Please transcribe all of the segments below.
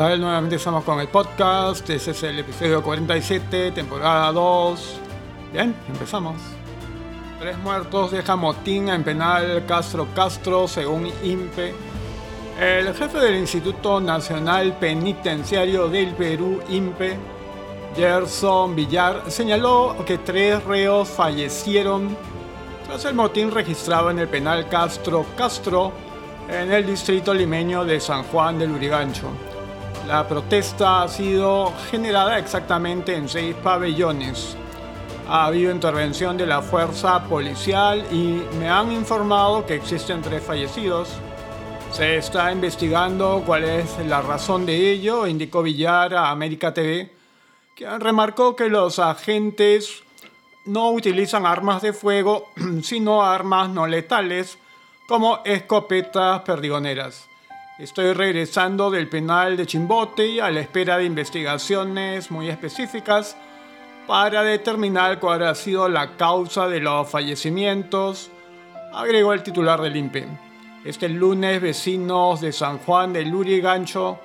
Nuevamente estamos con el podcast. Este es el episodio 47, temporada 2. Bien, empezamos. Tres muertos deja motín en penal Castro Castro, según INPE. El jefe del Instituto Nacional Penitenciario del Perú, INPE, Gerson Villar, señaló que tres reos fallecieron tras el motín registrado en el penal Castro Castro en el distrito limeño de San Juan del Urigancho. La protesta ha sido generada exactamente en seis pabellones. Ha habido intervención de la fuerza policial y me han informado que existen tres fallecidos. Se está investigando cuál es la razón de ello, indicó Villar a América TV, que remarcó que los agentes no utilizan armas de fuego, sino armas no letales, como escopetas perdigoneras. Estoy regresando del penal de Chimbote a la espera de investigaciones muy específicas para determinar cuál ha sido la causa de los fallecimientos, agregó el titular del INPE. Este lunes, vecinos de San Juan de Lurigancho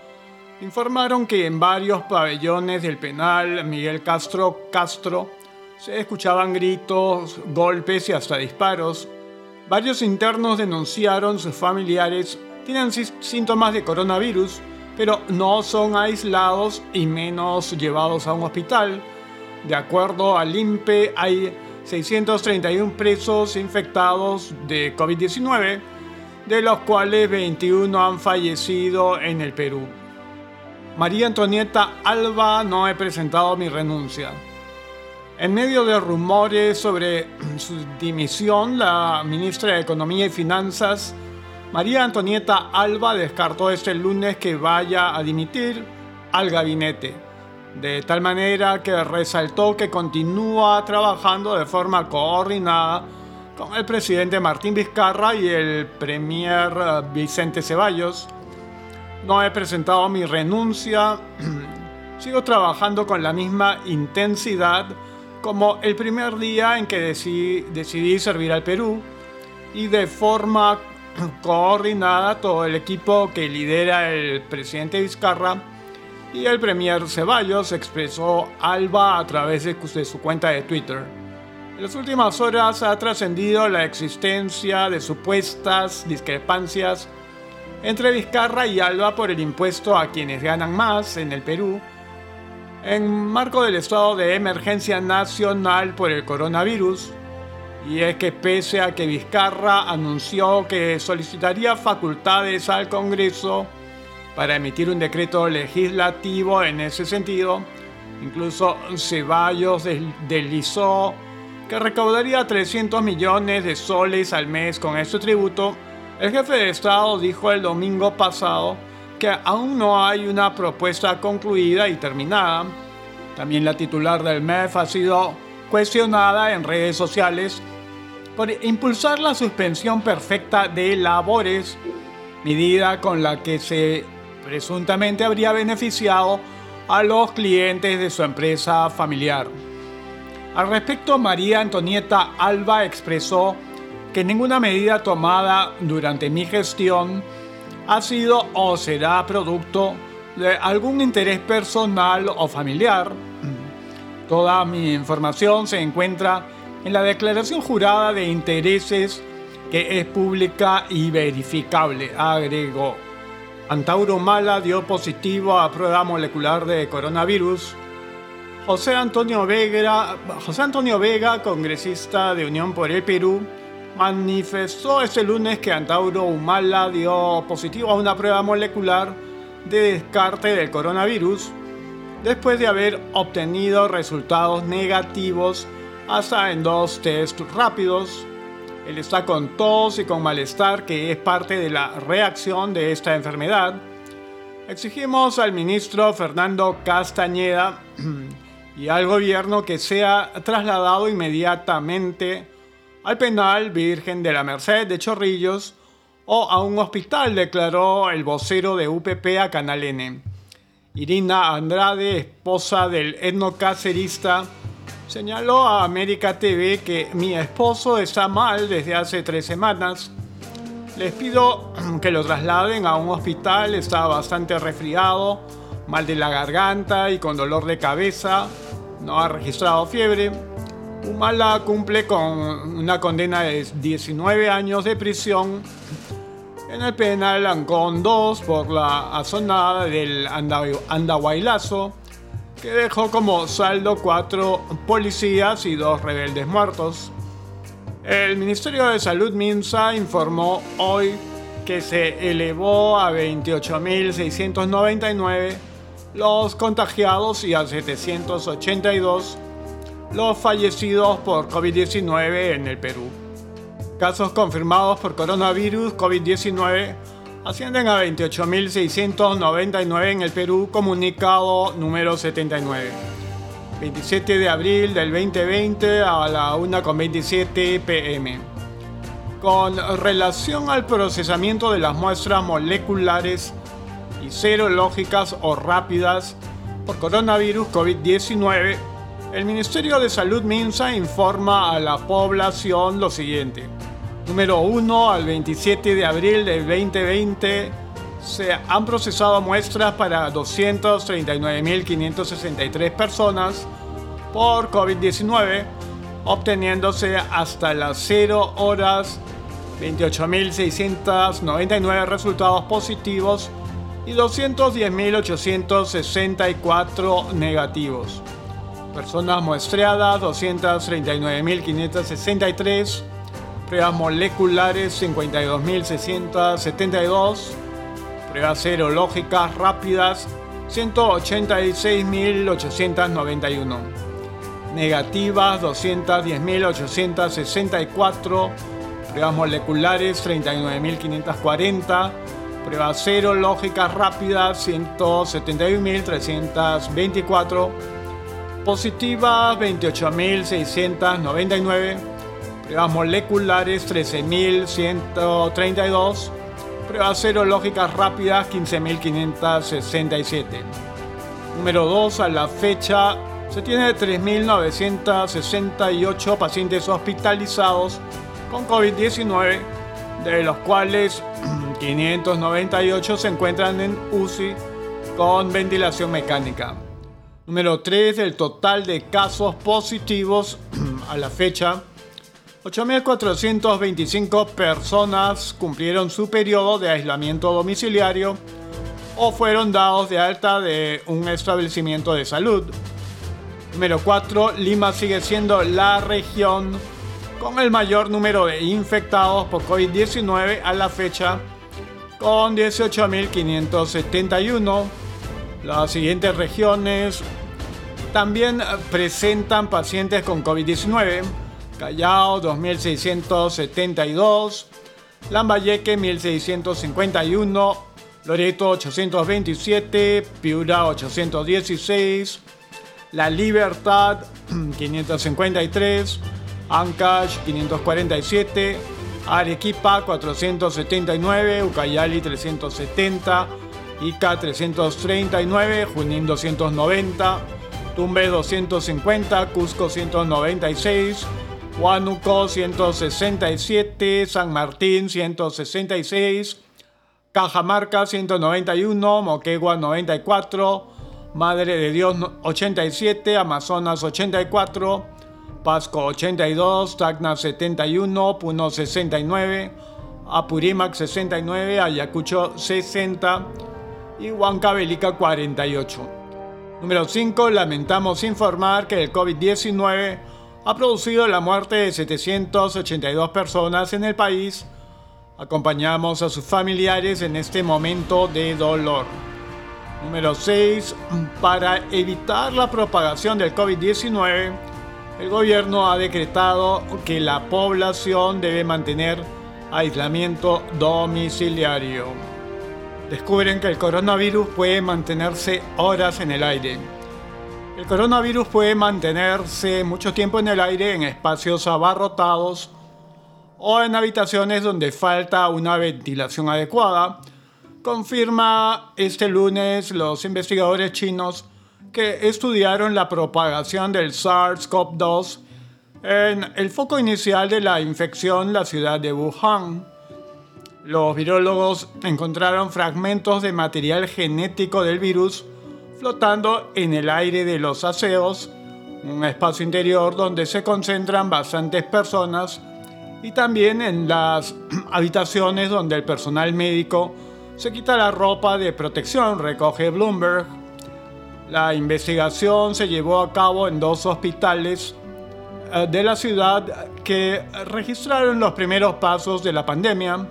informaron que en varios pabellones del penal Miguel Castro Castro se escuchaban gritos, golpes y hasta disparos. Varios internos denunciaron sus familiares tienen síntomas de coronavirus, pero no son aislados y menos llevados a un hospital. De acuerdo al INPE, hay 631 presos infectados de COVID-19, de los cuales 21 han fallecido en el Perú. María Antonieta Alba no he presentado mi renuncia. En medio de rumores sobre su dimisión, la ministra de Economía y Finanzas María Antonieta Alba descartó este lunes que vaya a dimitir al gabinete, de tal manera que resaltó que continúa trabajando de forma coordinada con el presidente Martín Vizcarra y el premier eh, Vicente Ceballos. No he presentado mi renuncia, sigo trabajando con la misma intensidad como el primer día en que decidí, decidí servir al Perú y de forma coordinada todo el equipo que lidera el presidente Vizcarra y el premier Ceballos expresó Alba a través de su cuenta de Twitter. En las últimas horas ha trascendido la existencia de supuestas discrepancias entre Vizcarra y Alba por el impuesto a quienes ganan más en el Perú, en marco del estado de emergencia nacional por el coronavirus, y es que pese a que Vizcarra anunció que solicitaría facultades al Congreso para emitir un decreto legislativo en ese sentido, incluso Ceballos deslizó que recaudaría 300 millones de soles al mes con este tributo, el jefe de Estado dijo el domingo pasado que aún no hay una propuesta concluida y terminada. También la titular del MEF ha sido cuestionada en redes sociales por impulsar la suspensión perfecta de labores, medida con la que se presuntamente habría beneficiado a los clientes de su empresa familiar. Al respecto, María Antonieta Alba expresó que ninguna medida tomada durante mi gestión ha sido o será producto de algún interés personal o familiar. Toda mi información se encuentra en la declaración jurada de intereses que es pública y verificable, agregó. Antauro Mala dio positivo a prueba molecular de coronavirus. José Antonio Vega, congresista de Unión por el Perú, manifestó este lunes que Antauro Humala dio positivo a una prueba molecular de descarte del coronavirus después de haber obtenido resultados negativos hasta en dos test rápidos. Él está con tos y con malestar que es parte de la reacción de esta enfermedad. Exigimos al ministro Fernando Castañeda y al gobierno que sea trasladado inmediatamente al penal Virgen de la Merced de Chorrillos o a un hospital, declaró el vocero de UPP a Canal N. Irina Andrade, esposa del etnocacerista, Señaló a América TV que mi esposo está mal desde hace tres semanas. Les pido que lo trasladen a un hospital, está bastante resfriado. mal de la garganta y con dolor de cabeza. No ha registrado fiebre. Humala cumple con una condena de 19 años de prisión en el penal Ancón 2 por la azonada del Andahuaylazo, que dejó como saldo cuatro policías y dos rebeldes muertos. El Ministerio de Salud Minsa informó hoy que se elevó a 28.699 los contagiados y a 782 los fallecidos por COVID-19 en el Perú. Casos confirmados por coronavirus COVID-19 ascienden a 28.699 en el Perú, comunicado número 79. 27 de abril del 2020 a la 1.27 pm. Con relación al procesamiento de las muestras moleculares y serológicas o rápidas por coronavirus COVID-19, el Ministerio de Salud Minsa informa a la población lo siguiente. Número 1 al 27 de abril del 2020 se han procesado muestras para 239.563 personas por COVID-19, obteniéndose hasta las 0 horas 28.699 resultados positivos y 210.864 negativos. Personas muestreadas 239.563 pruebas moleculares 52.672, pruebas serológicas rápidas 186.891, negativas 210.864, pruebas moleculares 39.540, pruebas serológicas rápidas 171.324, positivas 28.699, pruebas moleculares 13.132, pruebas serológicas rápidas 15.567. Número 2, a la fecha se tiene 3.968 pacientes hospitalizados con COVID-19, de los cuales 598 se encuentran en UCI con ventilación mecánica. Número 3, el total de casos positivos a la fecha 8.425 personas cumplieron su periodo de aislamiento domiciliario o fueron dados de alta de un establecimiento de salud. Número 4. Lima sigue siendo la región con el mayor número de infectados por COVID-19 a la fecha, con 18.571. Las siguientes regiones también presentan pacientes con COVID-19. Callao 2672, Lambayeque 1651, Loreto 827, Piura 816, La Libertad 553, Ancash 547, Arequipa 479, Ucayali 370, Ica 339, Junín 290, Tumbe 250, Cusco 196, Huánuco 167, San Martín 166, Cajamarca 191, Moquegua 94, Madre de Dios 87, Amazonas 84, Pasco 82, Tacna 71, Puno 69, Apurímac 69, Ayacucho 60 y Huancavelica 48. Número 5. Lamentamos informar que el COVID-19 ha producido la muerte de 782 personas en el país. Acompañamos a sus familiares en este momento de dolor. Número 6. Para evitar la propagación del COVID-19, el gobierno ha decretado que la población debe mantener aislamiento domiciliario. Descubren que el coronavirus puede mantenerse horas en el aire. El coronavirus puede mantenerse mucho tiempo en el aire en espacios abarrotados o en habitaciones donde falta una ventilación adecuada, confirma este lunes los investigadores chinos que estudiaron la propagación del SARS-CoV-2 en el foco inicial de la infección, la ciudad de Wuhan. Los virólogos encontraron fragmentos de material genético del virus flotando en el aire de los aseos, un espacio interior donde se concentran bastantes personas, y también en las habitaciones donde el personal médico se quita la ropa de protección, recoge Bloomberg. La investigación se llevó a cabo en dos hospitales eh, de la ciudad que registraron los primeros pasos de la pandemia.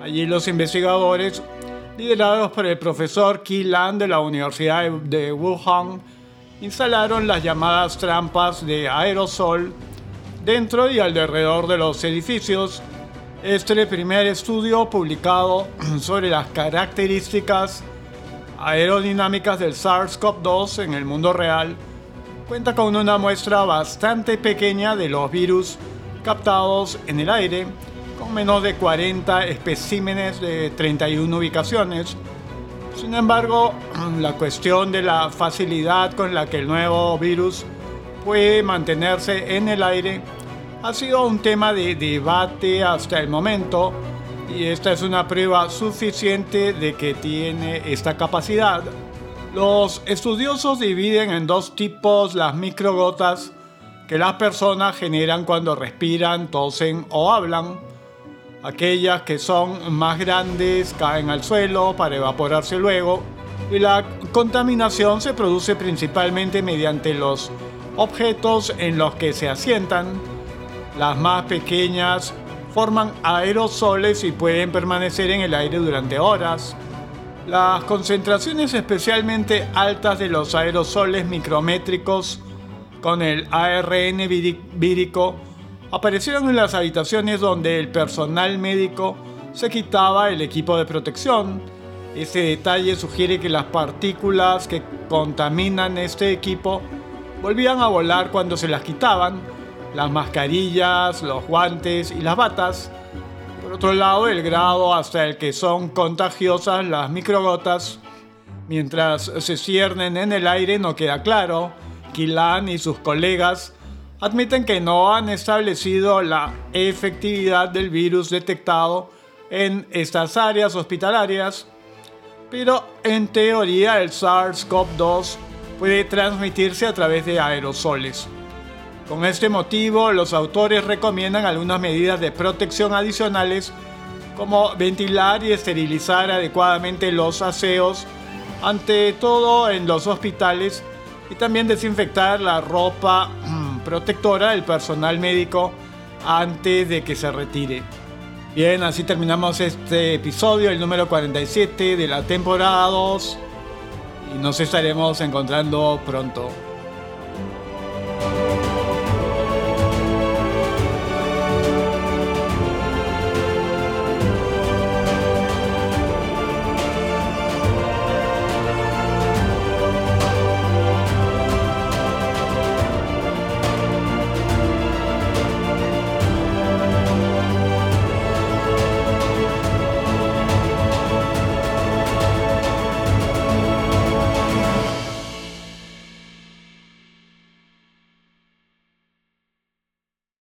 Allí los investigadores, liderados por el profesor Qi Lan de la Universidad de Wuhan, instalaron las llamadas trampas de aerosol dentro y alrededor de los edificios. Este primer estudio publicado sobre las características aerodinámicas del SARS-CoV-2 en el mundo real cuenta con una muestra bastante pequeña de los virus captados en el aire, menos de 40 especímenes de 31 ubicaciones. Sin embargo, la cuestión de la facilidad con la que el nuevo virus puede mantenerse en el aire ha sido un tema de debate hasta el momento y esta es una prueba suficiente de que tiene esta capacidad. Los estudiosos dividen en dos tipos las microgotas que las personas generan cuando respiran, tosen o hablan. Aquellas que son más grandes caen al suelo para evaporarse luego y la contaminación se produce principalmente mediante los objetos en los que se asientan. Las más pequeñas forman aerosoles y pueden permanecer en el aire durante horas. Las concentraciones especialmente altas de los aerosoles micrométricos con el ARN vírico aparecieron en las habitaciones donde el personal médico se quitaba el equipo de protección. Este detalle sugiere que las partículas que contaminan este equipo volvían a volar cuando se las quitaban, las mascarillas, los guantes y las batas, por otro lado, el grado hasta el que son contagiosas las microgotas, mientras se ciernen en el aire, no queda claro. Kilan y sus colegas admiten que no han establecido la efectividad del virus detectado en estas áreas hospitalarias, pero en teoría el SARS-CoV-2 puede transmitirse a través de aerosoles. Con este motivo, los autores recomiendan algunas medidas de protección adicionales como ventilar y esterilizar adecuadamente los aseos, ante todo en los hospitales, y también desinfectar la ropa protectora del personal médico antes de que se retire. Bien, así terminamos este episodio, el número 47 de la temporada 2, y nos estaremos encontrando pronto.